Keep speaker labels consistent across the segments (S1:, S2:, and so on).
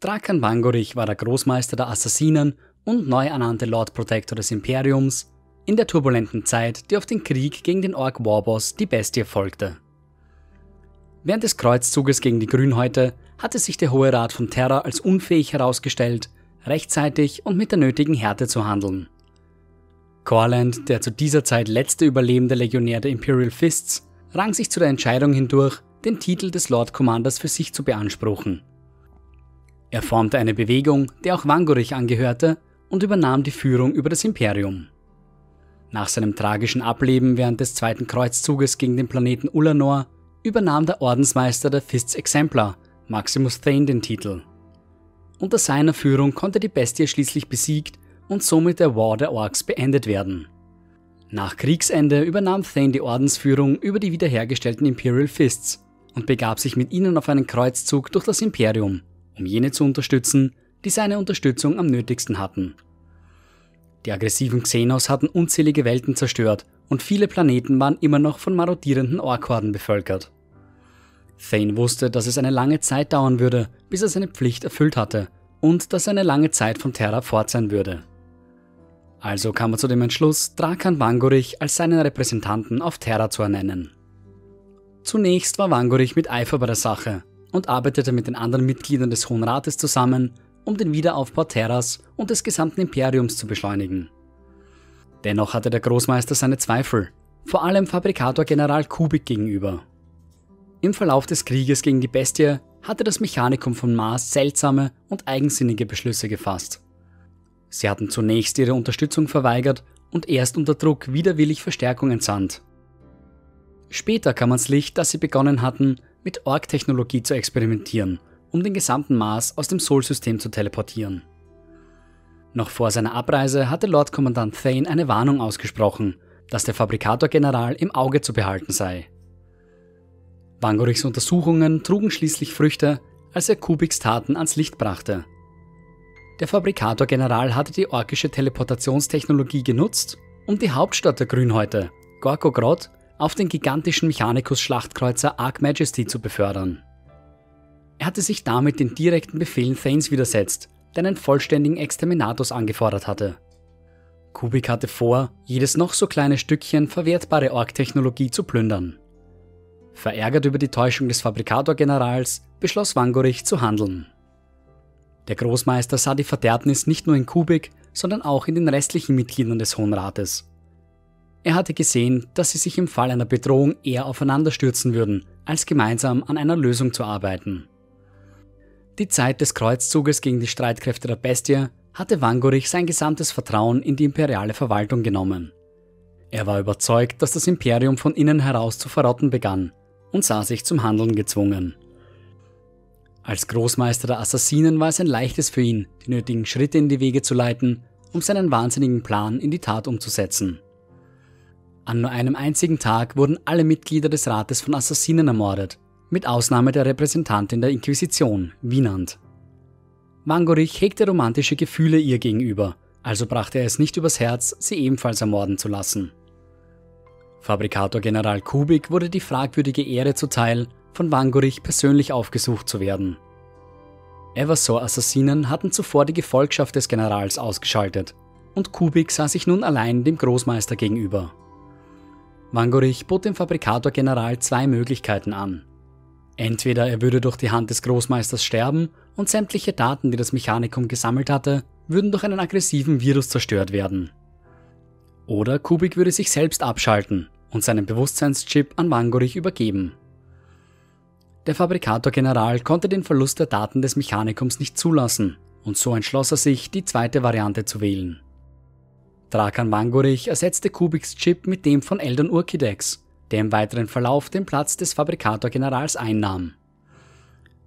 S1: Drakan Vangorich war der Großmeister der Assassinen und neu ernannte Lord Protector des Imperiums in der turbulenten Zeit, die auf den Krieg gegen den Ork Warboss, die Bestie, folgte. Während des Kreuzzuges gegen die Grünhäute hatte sich der Hohe Rat von Terra als unfähig herausgestellt, rechtzeitig und mit der nötigen Härte zu handeln. Corland, der zu dieser Zeit letzte überlebende Legionär der Imperial Fists, rang sich zu der Entscheidung hindurch, den Titel des Lord Commanders für sich zu beanspruchen. Er formte eine Bewegung, der auch Wangorich angehörte, und übernahm die Führung über das Imperium. Nach seinem tragischen Ableben während des zweiten Kreuzzuges gegen den Planeten Ulanor übernahm der Ordensmeister der Fists Exemplar, Maximus Thane, den Titel. Unter seiner Führung konnte die Bestie schließlich besiegt und somit der War der Orks beendet werden. Nach Kriegsende übernahm Thane die Ordensführung über die wiederhergestellten Imperial Fists und begab sich mit ihnen auf einen Kreuzzug durch das Imperium, um jene zu unterstützen, die seine Unterstützung am nötigsten hatten. Die aggressiven Xenos hatten unzählige Welten zerstört und viele Planeten waren immer noch von marodierenden Orkhorden bevölkert. Thane wusste, dass es eine lange Zeit dauern würde, bis er seine Pflicht erfüllt hatte und dass er eine lange Zeit von Terra fort sein würde. Also kam er zu dem Entschluss, Drakan Vangorich als seinen Repräsentanten auf Terra zu ernennen. Zunächst war Vangorich mit Eifer bei der Sache und arbeitete mit den anderen Mitgliedern des Hohen Rates zusammen, um den Wiederaufbau Terras und des gesamten Imperiums zu beschleunigen. Dennoch hatte der Großmeister seine Zweifel, vor allem Fabrikator General Kubik gegenüber. Im Verlauf des Krieges gegen die Bestie hatte das Mechanikum von Mars seltsame und eigensinnige Beschlüsse gefasst. Sie hatten zunächst ihre Unterstützung verweigert und erst unter Druck widerwillig Verstärkung entsandt. Später kam ans Licht, dass sie begonnen hatten, mit Org-Technologie zu experimentieren, um den gesamten Mars aus dem Sol-System zu teleportieren. Noch vor seiner Abreise hatte Lord Kommandant Thane eine Warnung ausgesprochen, dass der Fabrikator-General im Auge zu behalten sei. Wangorichs Untersuchungen trugen schließlich Früchte, als er Kubiks Taten ans Licht brachte. Der Fabrikator-General hatte die orkische Teleportationstechnologie genutzt, um die Hauptstadt der Grünhäute, Gorkogrod, auf den gigantischen Mechanicus-Schlachtkreuzer Ark Majesty zu befördern. Er hatte sich damit den direkten Befehlen Thanes widersetzt, der einen vollständigen Exterminatus angefordert hatte. Kubik hatte vor, jedes noch so kleine Stückchen verwertbare Ork-Technologie zu plündern. Verärgert über die Täuschung des Fabrikator-Generals beschloss Wangorich zu handeln. Der Großmeister sah die Verderbnis nicht nur in Kubik, sondern auch in den restlichen Mitgliedern des Hohen Rates. Er hatte gesehen, dass sie sich im Fall einer Bedrohung eher aufeinander stürzen würden, als gemeinsam an einer Lösung zu arbeiten. Die Zeit des Kreuzzuges gegen die Streitkräfte der Bestie hatte Wangorich sein gesamtes Vertrauen in die imperiale Verwaltung genommen. Er war überzeugt, dass das Imperium von innen heraus zu verrotten begann und sah sich zum Handeln gezwungen. Als Großmeister der Assassinen war es ein leichtes für ihn, die nötigen Schritte in die Wege zu leiten, um seinen wahnsinnigen Plan in die Tat umzusetzen. An nur einem einzigen Tag wurden alle Mitglieder des Rates von Assassinen ermordet, mit Ausnahme der Repräsentantin der Inquisition, Wienand. Mangorich hegte romantische Gefühle ihr gegenüber, also brachte er es nicht übers Herz, sie ebenfalls ermorden zu lassen. Fabrikator General Kubik wurde die fragwürdige Ehre zuteil, von Wangorich persönlich aufgesucht zu werden. Eversor-Assassinen hatten zuvor die Gefolgschaft des Generals ausgeschaltet und Kubik sah sich nun allein dem Großmeister gegenüber. Wangorich bot dem Fabrikator General zwei Möglichkeiten an. Entweder er würde durch die Hand des Großmeisters sterben und sämtliche Daten, die das Mechanikum gesammelt hatte, würden durch einen aggressiven Virus zerstört werden. Oder Kubik würde sich selbst abschalten und seinen Bewusstseinschip an Wangorich übergeben. Der Fabrikator General konnte den Verlust der Daten des Mechanikums nicht zulassen und so entschloss er sich, die zweite Variante zu wählen. Drakan Wangorich ersetzte Kubiks Chip mit dem von Eldon Urkidex, der im weiteren Verlauf den Platz des Fabrikator Generals einnahm.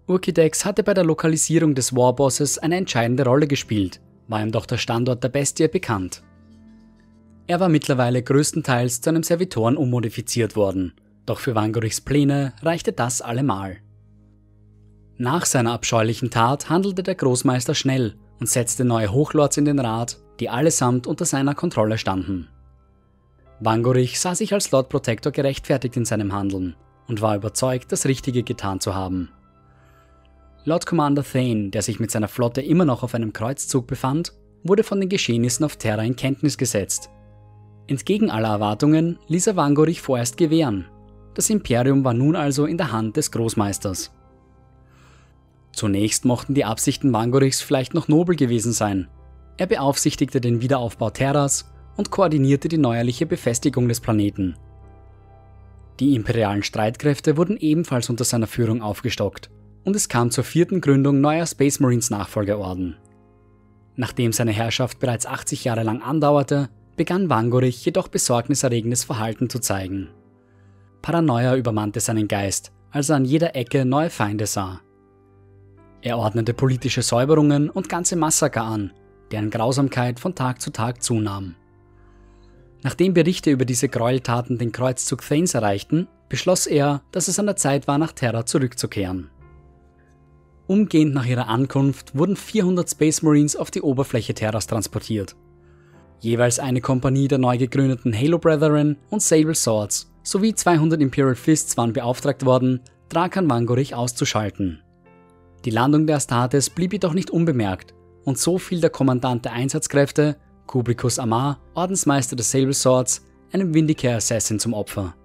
S1: Urkidex hatte bei der Lokalisierung des Warbosses eine entscheidende Rolle gespielt, war ihm doch der Standort der Bestie bekannt. Er war mittlerweile größtenteils zu einem Servitoren ummodifiziert worden doch für Wangorichs Pläne reichte das allemal. Nach seiner abscheulichen Tat handelte der Großmeister schnell und setzte neue Hochlords in den Rat, die allesamt unter seiner Kontrolle standen. Wangorich sah sich als Lord Protector gerechtfertigt in seinem Handeln und war überzeugt, das Richtige getan zu haben. Lord Commander Thane, der sich mit seiner Flotte immer noch auf einem Kreuzzug befand, wurde von den Geschehnissen auf Terra in Kenntnis gesetzt. Entgegen aller Erwartungen ließ er Wangorich vorerst gewähren. Das Imperium war nun also in der Hand des Großmeisters. Zunächst mochten die Absichten Wangorichs vielleicht noch nobel gewesen sein. Er beaufsichtigte den Wiederaufbau Terras und koordinierte die neuerliche Befestigung des Planeten. Die imperialen Streitkräfte wurden ebenfalls unter seiner Führung aufgestockt und es kam zur vierten Gründung neuer Space Marines Nachfolgeorden. Nachdem seine Herrschaft bereits 80 Jahre lang andauerte, begann Wangorich jedoch besorgniserregendes Verhalten zu zeigen. Paranoia übermannte seinen Geist, als er an jeder Ecke neue Feinde sah. Er ordnete politische Säuberungen und ganze Massaker an, deren Grausamkeit von Tag zu Tag zunahm. Nachdem Berichte über diese Gräueltaten den Kreuzzug Thanes erreichten, beschloss er, dass es an der Zeit war, nach Terra zurückzukehren. Umgehend nach ihrer Ankunft wurden 400 Space Marines auf die Oberfläche Terras transportiert. Jeweils eine Kompanie der neu gegründeten Halo Brethren und Sable Swords sowie 200 Imperial Fists waren beauftragt worden, Drakan Wangorich auszuschalten. Die Landung der Astartes blieb jedoch nicht unbemerkt und so fiel der Kommandant der Einsatzkräfte, Kubricus Amar, Ordensmeister der Sable Swords, einem Vindicare Assassin zum Opfer.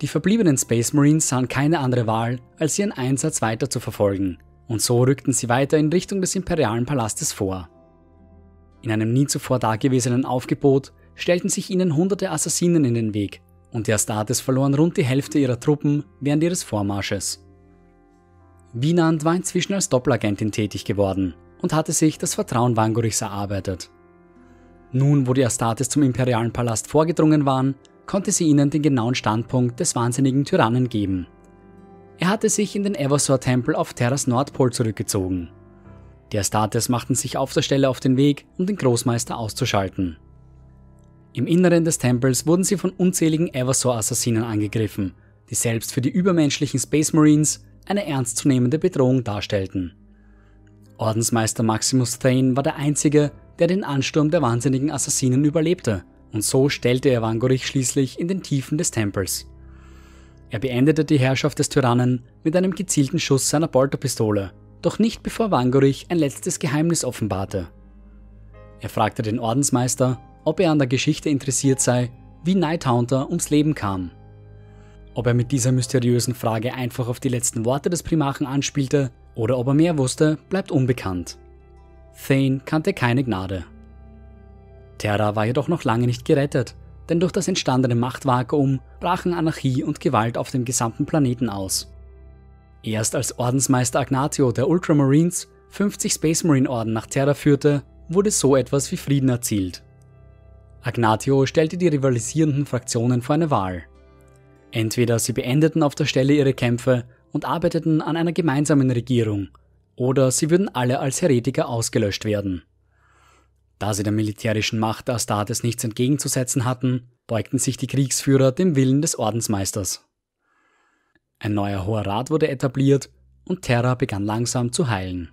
S1: Die verbliebenen Space Marines sahen keine andere Wahl, als ihren Einsatz weiter zu verfolgen, und so rückten sie weiter in Richtung des imperialen Palastes vor. In einem nie zuvor dagewesenen Aufgebot stellten sich ihnen hunderte Assassinen in den Weg, und die Astartes verloren rund die Hälfte ihrer Truppen während ihres Vormarsches. Wienand war inzwischen als Doppelagentin tätig geworden und hatte sich das Vertrauen Wangorichs erarbeitet. Nun, wo die Astartes zum imperialen Palast vorgedrungen waren, konnte sie ihnen den genauen Standpunkt des wahnsinnigen Tyrannen geben. Er hatte sich in den Eversor-Tempel auf Terras Nordpol zurückgezogen. Die Astartes machten sich auf der Stelle auf den Weg, um den Großmeister auszuschalten. Im Inneren des Tempels wurden sie von unzähligen Eversor-Assassinen angegriffen, die selbst für die übermenschlichen Space Marines eine ernstzunehmende Bedrohung darstellten. Ordensmeister Maximus Thane war der Einzige, der den Ansturm der wahnsinnigen Assassinen überlebte und so stellte er Wangorich schließlich in den Tiefen des Tempels. Er beendete die Herrschaft des Tyrannen mit einem gezielten Schuss seiner Bolterpistole, doch nicht bevor Wangorich ein letztes Geheimnis offenbarte. Er fragte den Ordensmeister, ob er an der Geschichte interessiert sei, wie Nighthaunter ums Leben kam. Ob er mit dieser mysteriösen Frage einfach auf die letzten Worte des Primachen anspielte oder ob er mehr wusste, bleibt unbekannt. Thane kannte keine Gnade. Terra war jedoch noch lange nicht gerettet, denn durch das entstandene Machtvakuum brachen Anarchie und Gewalt auf dem gesamten Planeten aus. Erst als Ordensmeister Agnatio der Ultramarines 50 Space Marine Orden nach Terra führte, wurde so etwas wie Frieden erzielt. Agnatio stellte die rivalisierenden Fraktionen vor eine Wahl. Entweder sie beendeten auf der Stelle ihre Kämpfe und arbeiteten an einer gemeinsamen Regierung, oder sie würden alle als Heretiker ausgelöscht werden. Da sie der militärischen Macht der Astartes nichts entgegenzusetzen hatten, beugten sich die Kriegsführer dem Willen des Ordensmeisters. Ein neuer Hoher Rat wurde etabliert und Terra begann langsam zu heilen.